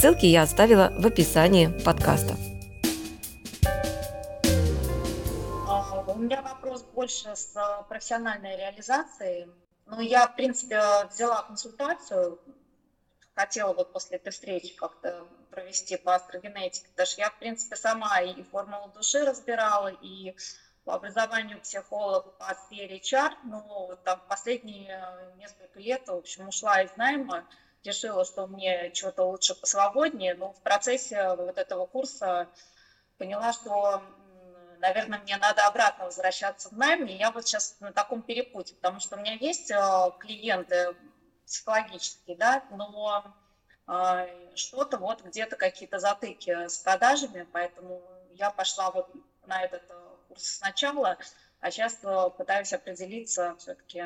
Ссылки я оставила в описании подкаста. У меня вопрос больше с а, профессиональной реализацией. Ну, я, в принципе, взяла консультацию, хотела вот после этой встречи как-то провести по астрогенетике, потому что я, в принципе, сама и формулу души разбирала, и по образованию психолог по сфере HR, но там последние несколько лет, в общем, ушла из найма, решила, что мне что-то лучше посвободнее, но в процессе вот этого курса поняла, что, наверное, мне надо обратно возвращаться в найм, и я вот сейчас на таком перепуте, потому что у меня есть э, клиенты психологические, да, но э, что-то вот где-то какие-то затыки с продажами, поэтому я пошла вот на этот э, курс сначала, а сейчас пытаюсь определиться все-таки,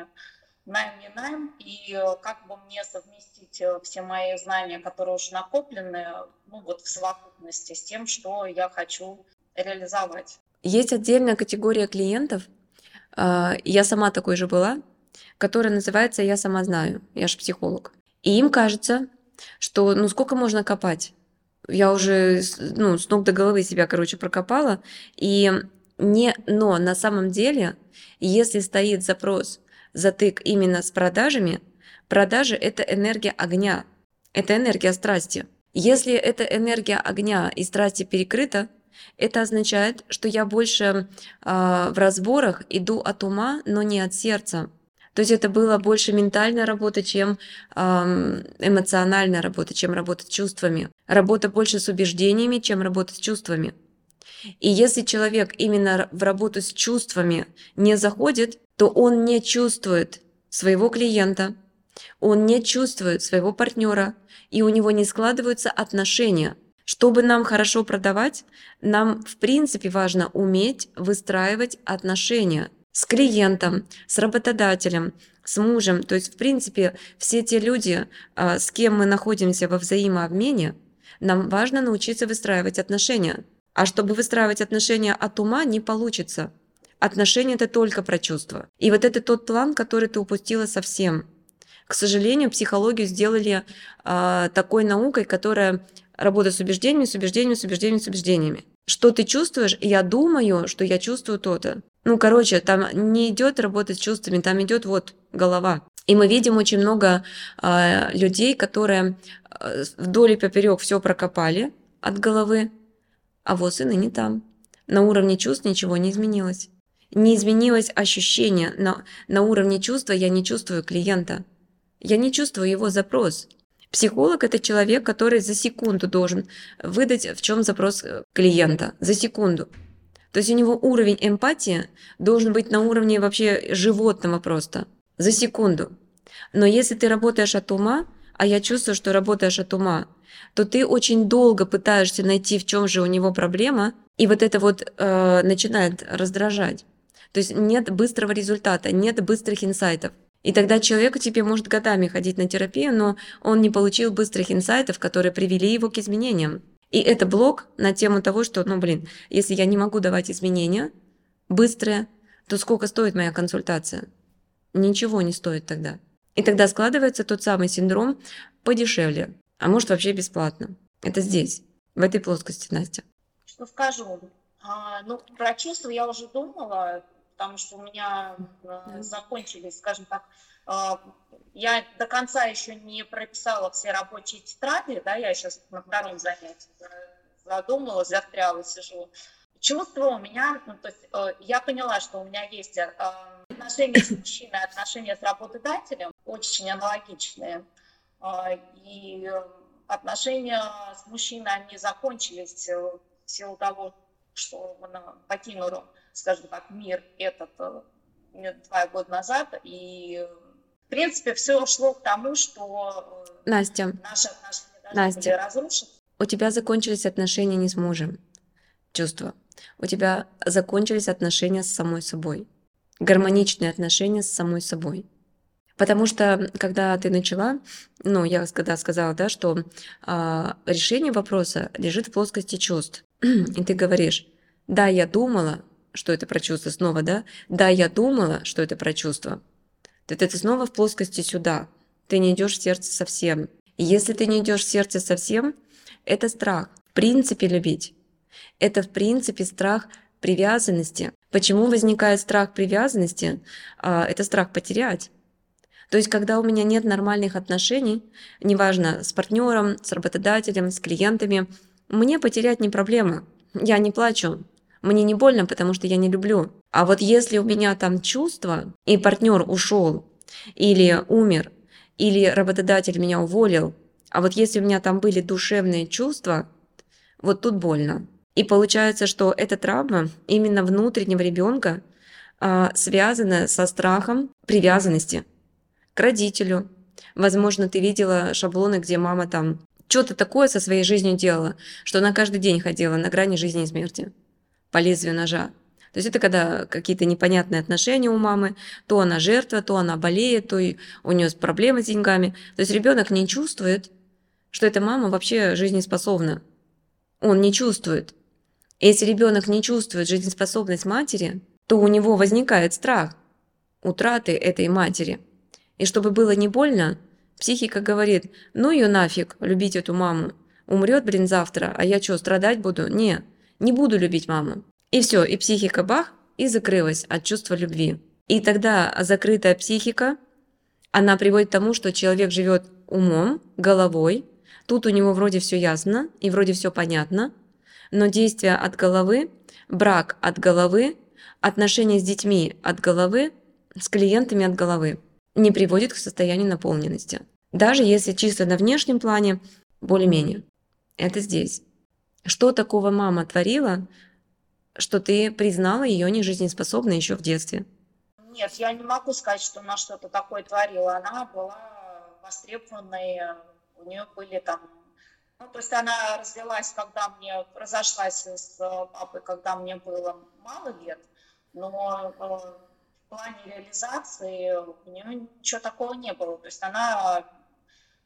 найм не найм, и э, как бы мне совместить э, все мои знания, которые уже накоплены, ну вот в совокупности с тем, что я хочу реализовать. Есть отдельная категория клиентов, а, я сама такой же была, которая называется «Я сама знаю», я же психолог. И им кажется, что ну сколько можно копать? Я уже ну, с ног до головы себя, короче, прокопала. И не, но на самом деле, если стоит запрос затык именно с продажами, продажи – это энергия огня, это энергия страсти. Если эта энергия огня и страсти перекрыта, это означает, что я больше э, в разборах иду от ума, но не от сердца. То есть это было больше ментальная работа, чем э, эмоциональная работа, чем работа с чувствами. Работа больше с убеждениями, чем работа с чувствами. И если человек именно в работу с чувствами не заходит, то он не чувствует своего клиента, он не чувствует своего партнера, и у него не складываются отношения. Чтобы нам хорошо продавать, нам в принципе важно уметь выстраивать отношения с клиентом, с работодателем, с мужем. То есть, в принципе, все те люди, а, с кем мы находимся во взаимообмене, нам важно научиться выстраивать отношения. А чтобы выстраивать отношения от ума, не получится. Отношения – это только про чувства. И вот это тот план, который ты упустила совсем. К сожалению, психологию сделали э, такой наукой, которая работает с убеждениями, с убеждениями, с убеждениями, с убеждениями. Что ты чувствуешь? Я думаю, что я чувствую то-то. Ну, короче, там не идет работать с чувствами, там идет вот голова. И мы видим очень много э, людей, которые э, вдоль и поперек все прокопали от головы, а вот и не там. На уровне чувств ничего не изменилось не изменилось ощущение. На, на уровне чувства я не чувствую клиента. Я не чувствую его запрос. Психолог – это человек, который за секунду должен выдать, в чем запрос э, клиента. За секунду. То есть у него уровень эмпатии должен быть на уровне вообще животного просто. За секунду. Но если ты работаешь от ума, а я чувствую, что работаешь от ума, то ты очень долго пытаешься найти, в чем же у него проблема, и вот это вот э, начинает раздражать. То есть нет быстрого результата, нет быстрых инсайтов. И тогда человек тебе может годами ходить на терапию, но он не получил быстрых инсайтов, которые привели его к изменениям. И это блок на тему того, что, ну блин, если я не могу давать изменения быстрые, то сколько стоит моя консультация? Ничего не стоит тогда. И тогда складывается тот самый синдром подешевле, а может вообще бесплатно. Это здесь, в этой плоскости, Настя. Что скажу? А, ну, про чувства я уже думала, потому что у меня э, закончились, скажем так, э, я до конца еще не прописала все рабочие тетради, да, я сейчас на втором занятии задумалась, застряла, сижу. Чувство у меня, ну, то есть э, я поняла, что у меня есть отношения с мужчиной, отношения с работодателем очень аналогичные. И отношения с мужчиной, они закончились в силу того, что он покинул скажем так, мир этот э, два года назад, и в принципе все шло к тому, что э, Настя, наши отношения Настя. были разрушены. У тебя закончились отношения не с мужем. Чувства. У тебя закончились отношения с самой собой. Гармоничные отношения с самой собой. Потому что, когда ты начала, ну, я когда сказала, да, что а, решение вопроса лежит в плоскости чувств, и ты говоришь, да, я думала, что это про чувство снова, да, да, я думала, что это про чувство. То ты снова в плоскости сюда. Ты не идешь в сердце совсем. Если ты не идешь в сердце совсем, это страх. В принципе, любить. Это в принципе страх привязанности. Почему возникает страх привязанности? А, это страх потерять. То есть, когда у меня нет нормальных отношений, неважно, с партнером, с работодателем, с клиентами, мне потерять не проблема. Я не плачу. Мне не больно, потому что я не люблю. А вот если у меня там чувства, и партнер ушел, или умер, или работодатель меня уволил, а вот если у меня там были душевные чувства, вот тут больно. И получается, что эта травма именно внутреннего ребенка а, связана со страхом привязанности к родителю. Возможно, ты видела шаблоны, где мама там что-то такое со своей жизнью делала, что она каждый день ходила на грани жизни и смерти по лезвию ножа. То есть это когда какие-то непонятные отношения у мамы, то она жертва, то она болеет, то у нее проблемы с деньгами. То есть ребенок не чувствует, что эта мама вообще жизнеспособна. Он не чувствует. Если ребенок не чувствует жизнеспособность матери, то у него возникает страх утраты этой матери. И чтобы было не больно, психика говорит, ну ее нафиг, любить эту маму. Умрет, блин, завтра, а я что, страдать буду? Не, не буду любить маму. И все, и психика бах, и закрылась от чувства любви. И тогда закрытая психика, она приводит к тому, что человек живет умом, головой, тут у него вроде все ясно и вроде все понятно, но действия от головы, брак от головы, отношения с детьми от головы, с клиентами от головы не приводит к состоянию наполненности. Даже если чисто на внешнем плане более-менее. Это здесь. Что такого мама творила, что ты признала ее нежизнеспособной еще в детстве? Нет, я не могу сказать, что она что-то такое творила. Она была востребованной, у нее были там ну, то есть она развелась, когда мне разошлась с э, папой, когда мне было мало лет, но э, в плане реализации у нее ничего такого не было. То есть она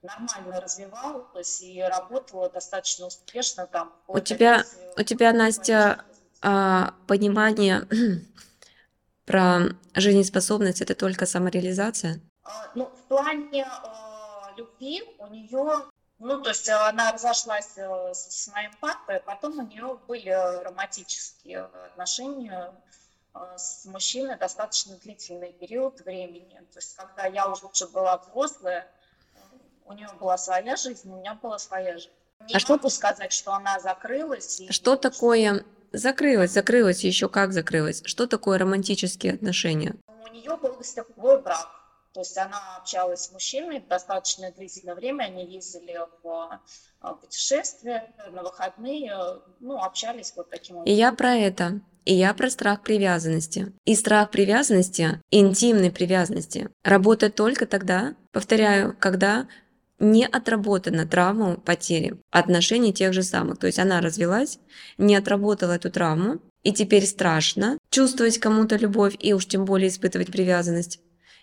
нормально развивалась и работала достаточно успешно там. У тебя, у тебя, Настя, а, понимание про жизнеспособность это только самореализация? А, ну, в плане э, любви у нее ну, то есть она разошлась э, с моим папой, потом у нее были романтические отношения с мужчиной достаточно длительный период времени. То есть когда я уже была взрослая, у нее была своя жизнь, у меня была своя жизнь. Не а могу что... сказать, что она закрылась. И... Что такое закрылась, закрылась, еще как закрылась? Что такое романтические отношения? У нее был гостевой брак. То есть она общалась с мужчиной достаточно длительное время, они ездили в а, путешествия, на выходные, ну, общались вот таким образом. И я про это. И я про страх привязанности. И страх привязанности, интимной привязанности, работает только тогда, повторяю, когда не отработана травма потери отношений тех же самых. То есть она развелась, не отработала эту травму, и теперь страшно чувствовать кому-то любовь и уж тем более испытывать привязанность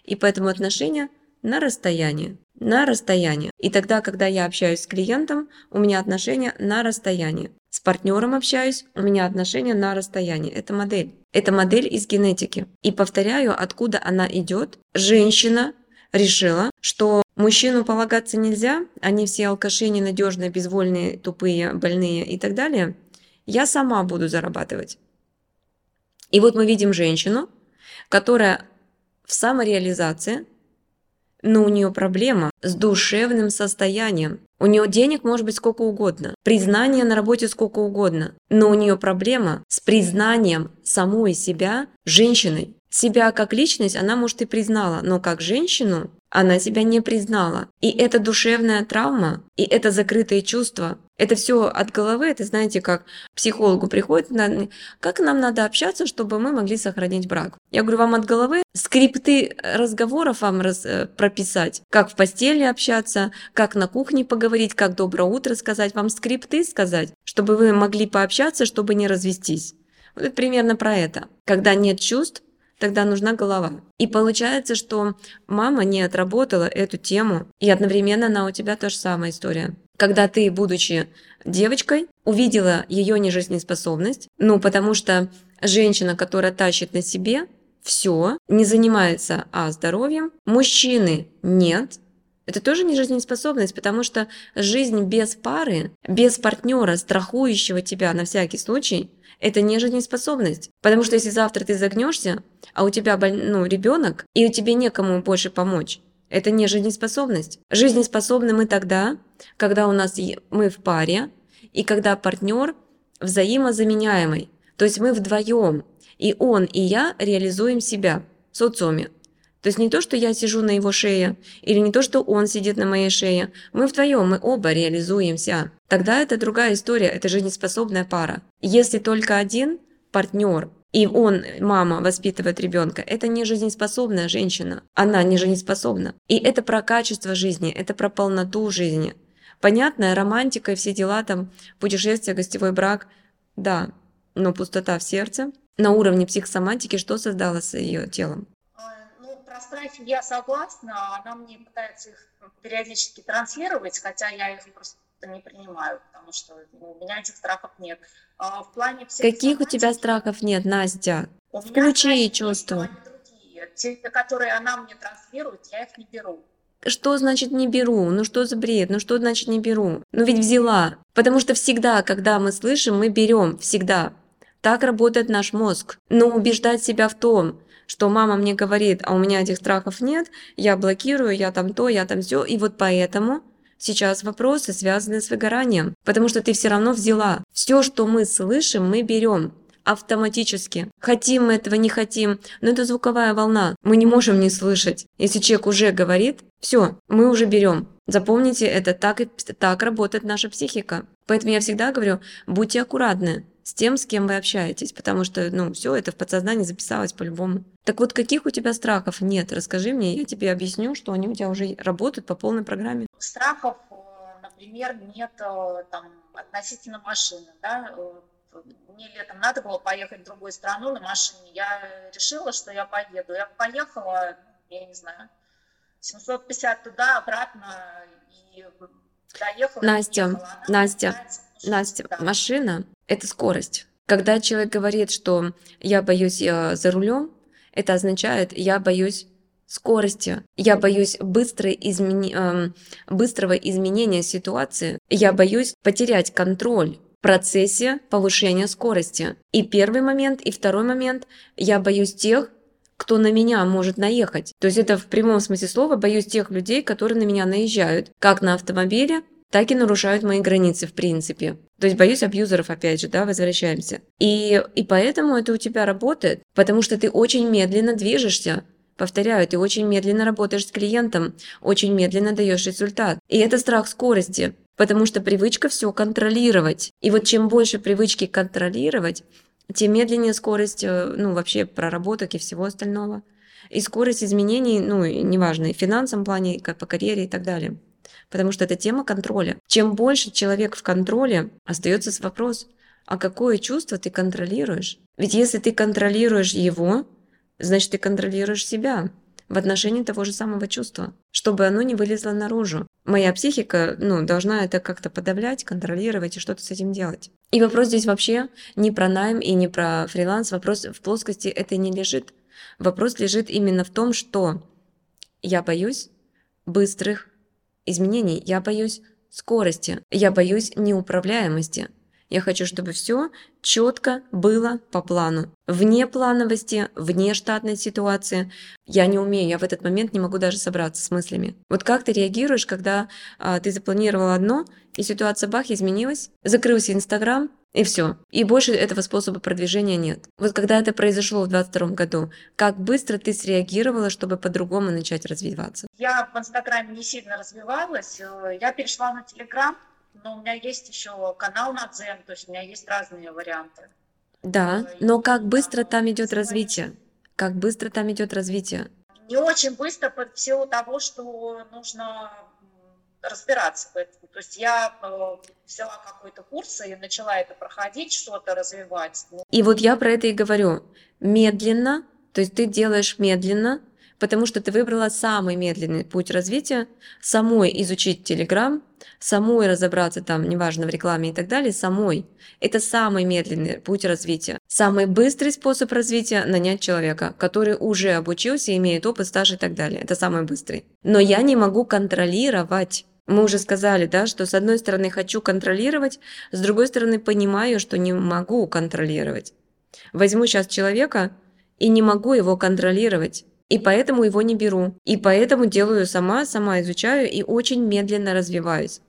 и поэтому отношения на расстоянии. На расстоянии. И тогда, когда я общаюсь с клиентом, у меня отношения на расстоянии. С партнером общаюсь, у меня отношения на расстоянии. Это модель. Это модель из генетики. И повторяю, откуда она идет. Женщина решила, что мужчину полагаться нельзя, они все алкаши, ненадежные, безвольные, тупые, больные и так далее. Я сама буду зарабатывать. И вот мы видим женщину, которая в самореализации, но у нее проблема с душевным состоянием. У нее денег может быть сколько угодно, признание на работе сколько угодно, но у нее проблема с признанием самой себя женщиной. Себя как личность она, может, и признала, но как женщину она себя не признала. И это душевная травма, и это закрытые чувства, Это все от головы, это знаете, как психологу приходит, как нам надо общаться, чтобы мы могли сохранить брак. Я говорю, вам от головы скрипты разговоров вам раз, э, прописать, как в постели общаться, как на кухне поговорить, как доброе утро сказать, вам скрипты сказать, чтобы вы могли пообщаться, чтобы не развестись. Вот это примерно про это. Когда нет чувств, тогда нужна голова. И получается, что мама не отработала эту тему, и одновременно она у тебя та же самая история. Когда ты, будучи девочкой, увидела ее нежизнеспособность, ну, потому что женщина, которая тащит на себе все, не занимается а здоровьем, мужчины нет, это тоже не жизнеспособность, потому что жизнь без пары, без партнера, страхующего тебя на всякий случай, это не жизнеспособность. Потому что если завтра ты загнешься, а у тебя ну, ребенок, и у тебя некому больше помочь, это не жизнеспособность. Жизнеспособны мы тогда, когда у нас мы в паре, и когда партнер взаимозаменяемый. То есть мы вдвоем, и он, и я реализуем себя в социуме. То есть не то, что я сижу на его шее, или не то, что он сидит на моей шее. Мы вдвоем, мы оба реализуемся. Тогда это другая история, это жизнеспособная пара. Если только один партнер и он, мама, воспитывает ребенка, это не жизнеспособная женщина. Она не жизнеспособна. И это про качество жизни, это про полноту жизни. Понятная романтика и все дела, там, путешествие, гостевой брак, да, но пустота в сердце. На уровне психосоматики что создало с ее телом? Про страхи я согласна, она мне пытается их периодически транслировать, хотя я их просто не принимаю, потому что у меня этих страхов нет. А в плане Каких у тебя страхов нет, Настя? У Включи чувства. Те, которые она мне транслирует, я их не беру. Что значит не беру? Ну что за бред? Ну что значит не беру? Ну ведь взяла. Потому что всегда, когда мы слышим, мы берем. Всегда. Так работает наш мозг. Но убеждать себя в том, что мама мне говорит, а у меня этих страхов нет, я блокирую, я там то, я там все, и вот поэтому сейчас вопросы связаны с выгоранием, потому что ты все равно взяла. Все, что мы слышим, мы берем автоматически. Хотим мы этого, не хотим, но это звуковая волна. Мы не можем не слышать. Если человек уже говорит, все, мы уже берем. Запомните, это так, и, так работает наша психика. Поэтому я всегда говорю, будьте аккуратны с тем, с кем вы общаетесь, потому что, ну, все это в подсознании записалось по-любому. Так вот, каких у тебя страхов нет? Расскажи мне, я тебе объясню, что они у тебя уже работают по полной программе. Страхов, э, например, нет э, там относительно машины, да, мне летом надо было поехать в другую страну на машине, я решила, что я поеду. Я поехала, я не знаю, 750 туда, обратно, и доехала. Настя, Настя, Настя, машина – это скорость. Когда человек говорит, что я боюсь э, за рулем, это означает, я боюсь скорости, я боюсь быстрой измени... э, быстрого изменения ситуации, я боюсь потерять контроль в процессе повышения скорости. И первый момент, и второй момент, я боюсь тех, кто на меня может наехать. То есть это в прямом смысле слова боюсь тех людей, которые на меня наезжают, как на автомобиле, так и нарушают мои границы в принципе. То есть боюсь абьюзеров, опять же, да, возвращаемся. И, и поэтому это у тебя работает, потому что ты очень медленно движешься. Повторяю, ты очень медленно работаешь с клиентом, очень медленно даешь результат. И это страх скорости, потому что привычка все контролировать. И вот чем больше привычки контролировать, тем медленнее скорость, э, ну, вообще проработок и всего остального. И скорость изменений, ну, неважно, и в финансовом плане, и по карьере и так далее потому что это тема контроля. Чем больше человек в контроле, остается вопрос, а какое чувство ты контролируешь? Ведь если ты контролируешь его, значит ты контролируешь себя в отношении того же самого чувства, чтобы оно не вылезло наружу. Моя психика ну, должна это как-то подавлять, контролировать и что-то с этим делать. И вопрос здесь вообще не про найм и не про фриланс, вопрос в плоскости это не лежит. Вопрос лежит именно в том, что я боюсь быстрых изменений, я боюсь скорости, я боюсь неуправляемости. Я хочу, чтобы все четко было по плану. Вне плановости, вне штатной ситуации. Я не умею, я в этот момент не могу даже собраться с мыслями. Вот как ты реагируешь, когда а, ты запланировал одно, и ситуация бах изменилась, закрылся Инстаграм, и все. И больше этого способа продвижения нет. Вот когда это произошло в 2022 году, как быстро ты среагировала, чтобы по-другому начать развиваться? Я в Инстаграме не сильно развивалась. Я перешла на Телеграм, Но у меня есть еще канал на Дзен, то есть у меня есть разные варианты. Да, Э, но как быстро там идет развитие? Как быстро там идет развитие? Не очень быстро по- в силу того, что нужно разбираться в этом. То есть я э, взяла какой-то курс и начала это проходить, что-то развивать. И вот я про это и говорю. Медленно, то есть ты делаешь медленно, потому что ты выбрала самый медленный путь развития, самой изучить Телеграм, самой разобраться там, неважно, в рекламе и так далее, самой. Это самый медленный путь развития. Самый быстрый способ развития – нанять человека, который уже обучился, имеет опыт, стаж и так далее. Это самый быстрый. Но я не могу контролировать. Мы уже сказали, да, что с одной стороны хочу контролировать, с другой стороны понимаю, что не могу контролировать. Возьму сейчас человека и не могу его контролировать. И поэтому его не беру. И поэтому делаю сама, сама изучаю и очень медленно развиваюсь.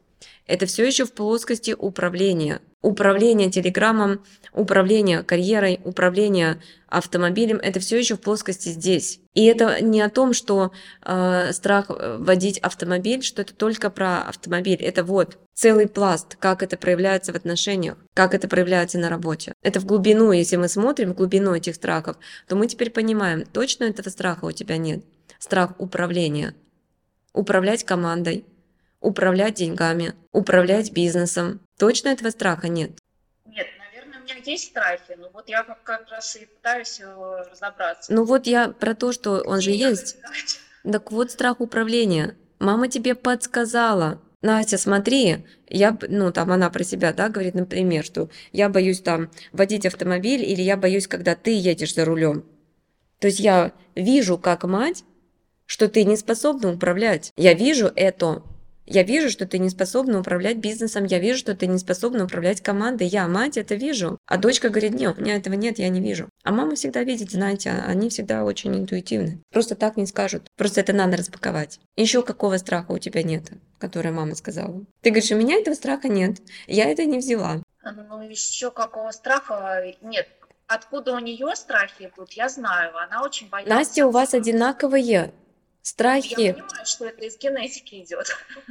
Это все еще в плоскости управления. Управление телеграммом, управление карьерой, управление автомобилем, это все еще в плоскости здесь. И это не о том, что э, страх э, водить автомобиль, что это только про автомобиль. Это вот целый пласт, как это проявляется в отношениях, как это проявляется на работе. Это в глубину, если мы смотрим в глубину этих страхов, то мы теперь понимаем, точно этого страха у тебя нет. Страх управления. Управлять командой, управлять деньгами, управлять бизнесом. Точно этого страха нет. Нет, наверное, у меня есть страхи, но вот я как, как раз и пытаюсь разобраться. Ну вот я про то, что он же есть. Так вот страх управления. Мама тебе подсказала. Настя, смотри, я, ну там она про себя, да, говорит, например, что я боюсь там водить автомобиль или я боюсь, когда ты едешь за рулем. То есть я вижу как мать, что ты не способна управлять. Я вижу это. Я вижу, что ты не способна управлять бизнесом, я вижу, что ты не способна управлять командой. Я, мать, это вижу. А дочка говорит, нет, у меня этого нет, я не вижу. А мама всегда видит, знаете, они всегда очень интуитивны. Просто так не скажут. Просто это надо распаковать. Еще какого страха у тебя нет, который мама сказала? Ты говоришь, у меня этого страха нет. Я это не взяла. Ну, еще какого страха нет. Откуда у нее страхи идут, я знаю. Она очень боится. Настя, у вас одинаковые Я страхи. понимаю, что это из генетики идет.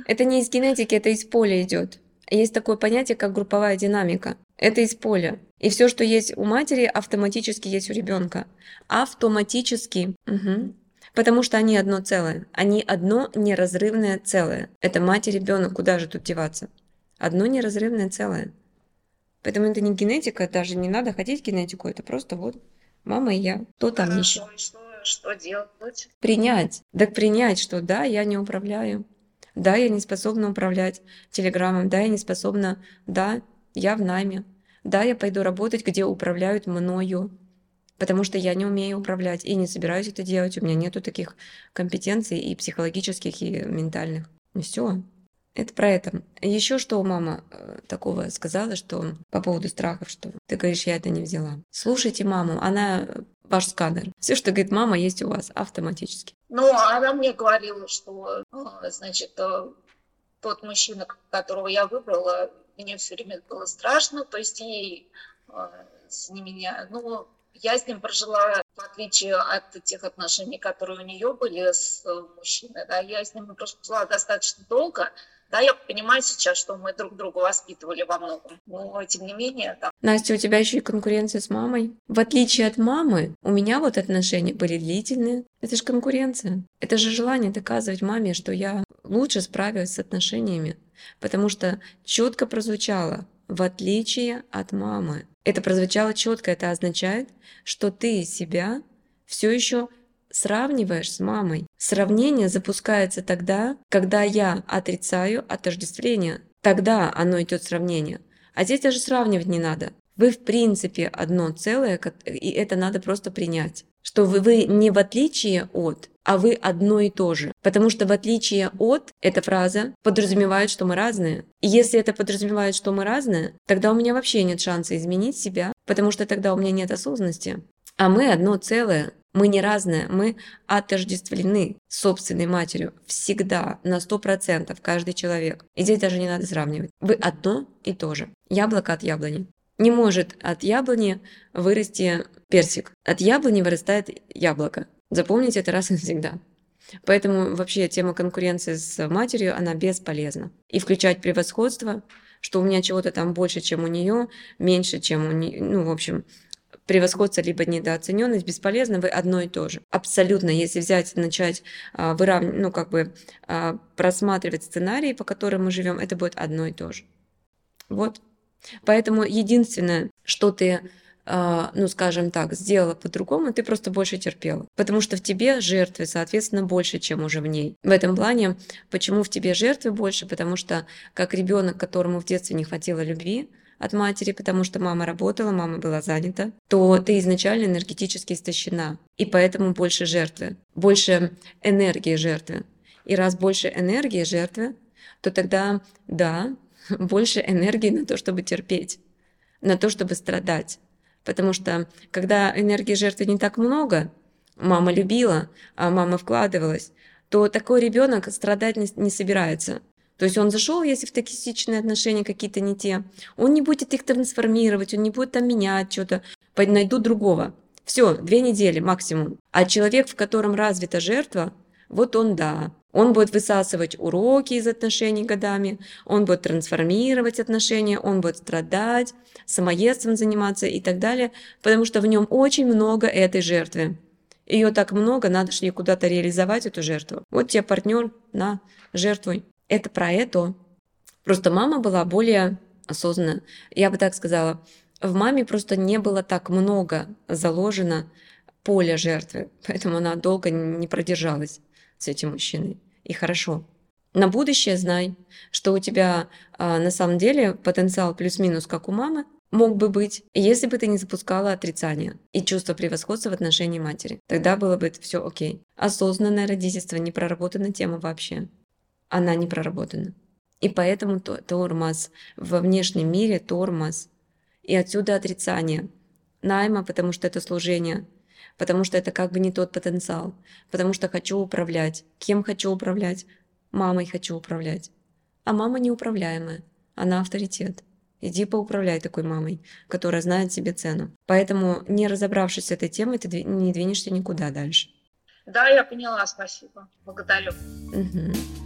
Это не из генетики, это из поля идет. Есть такое понятие, как групповая динамика. Это из поля. И все, что есть у матери, автоматически есть у ребенка. Автоматически. Мгм. Потому что они одно целое. Они одно неразрывное целое. Это мать и ребенок. Куда же тут деваться? Одно неразрывное целое. Поэтому это не генетика, даже не надо ходить в генетику. Это просто вот мама и я. Кто там еще? Хорошо, и что, что делать? Принять. Так принять, что да, я не управляю. Да, я не способна управлять телеграммом. Да, я не способна. Да, я в найме. Да, я пойду работать, где управляют мною. Потому что я не умею управлять и не собираюсь это делать. У меня нету таких компетенций и психологических, и ментальных. И все. Это про это. Еще что мама э, такого сказала, что по поводу страхов, что ты говоришь, я это не взяла. Слушайте маму, она ваш сканер. Все, что говорит мама, есть у вас автоматически. Ну, она мне говорила, что, э, значит, э, тот мужчина, которого я выбрала, мне все время было страшно, то есть ей э, с ним меня, ну, я с ним прожила, в отличие от тех отношений, которые у нее были с э, мужчиной, да, я с ним прожила достаточно долго, да, я понимаю сейчас, что мы друг друга воспитывали во многом, но тем не менее, да, Настя, у тебя еще и конкуренция с мамой. В отличие от мамы, у меня вот отношения были длительные. Это же конкуренция. Это же желание доказывать маме, что я лучше справилась с отношениями. Потому что четко прозвучало, в отличие от мамы. Это прозвучало четко, это означает, что ты себя все еще сравниваешь с мамой. Сравнение запускается тогда, когда я отрицаю отождествление. Тогда оно идет сравнение. А здесь даже сравнивать не надо. Вы в принципе одно целое, и это надо просто принять. Что вы, вы не в отличие от, а вы одно и то же. Потому что в отличие от, эта фраза подразумевает, что мы разные. И если это подразумевает, что мы разные, тогда у меня вообще нет шанса изменить себя, потому что тогда у меня нет осознанности. А мы одно целое. Мы не разные, мы отождествлены собственной матерью. Всегда, на сто процентов, каждый человек. И здесь даже не надо сравнивать. Вы одно и то же. Яблоко от яблони. Не может от яблони вырасти персик. От яблони вырастает яблоко. Запомните это раз и навсегда. Поэтому вообще тема конкуренции с матерью, она бесполезна. И включать превосходство что у меня чего-то там больше, чем у нее, меньше, чем у нее, ну, в общем, превосходство либо недооцененность бесполезно, вы одно и то же. Абсолютно, если взять, начать а, выравнивать, ну, как бы а, просматривать сценарии, по которым мы живем, это будет одно и то же. Вот. Поэтому единственное, что ты а, ну, скажем так, сделала по-другому, ты просто больше терпела. Потому что в тебе жертвы, соответственно, больше, чем уже в ней. В этом плане, почему в тебе жертвы больше? Потому что как ребенок, которому в детстве не хватило любви, от матери, потому что мама работала, мама была занята, то ты изначально энергетически истощена. И поэтому больше жертвы, больше энергии жертвы. И раз больше энергии жертвы, то тогда, да, больше энергии на то, чтобы терпеть, на то, чтобы страдать. Потому что когда энергии жертвы не так много, мама любила, а мама вкладывалась, то такой ребенок страдать не, не собирается. То есть он зашел, если в токсичные отношения какие-то не те, он не будет их трансформировать, он не будет там менять что-то, найду другого. Все, две недели максимум. А человек, в котором развита жертва, вот он да. Он будет высасывать уроки из отношений годами, он будет трансформировать отношения, он будет страдать, самоедством заниматься и так далее, потому что в нем очень много этой жертвы. Ее так много, надо же ей куда-то реализовать эту жертву. Вот тебе партнер, на, жертвуй. Это про это. Просто мама была более осознанна. Я бы так сказала, в маме просто не было так много заложено поля жертвы, поэтому она долго не продержалась с этим мужчиной. И хорошо. На будущее знай, что у тебя а, на самом деле потенциал плюс-минус как у мамы мог бы быть, если бы ты не запускала отрицания и чувство превосходства в отношении матери. Тогда было бы все окей. Осознанное родительство не проработана тема вообще она не проработана. И поэтому тормоз во внешнем мире тормоз. И отсюда отрицание найма, потому что это служение, потому что это как бы не тот потенциал, потому что хочу управлять. Кем хочу управлять? Мамой хочу управлять. А мама неуправляемая, она авторитет. Иди поуправляй такой мамой, которая знает себе цену. Поэтому, не разобравшись с этой темой, ты не двинешься никуда дальше. Да, я поняла, спасибо. Благодарю. Угу.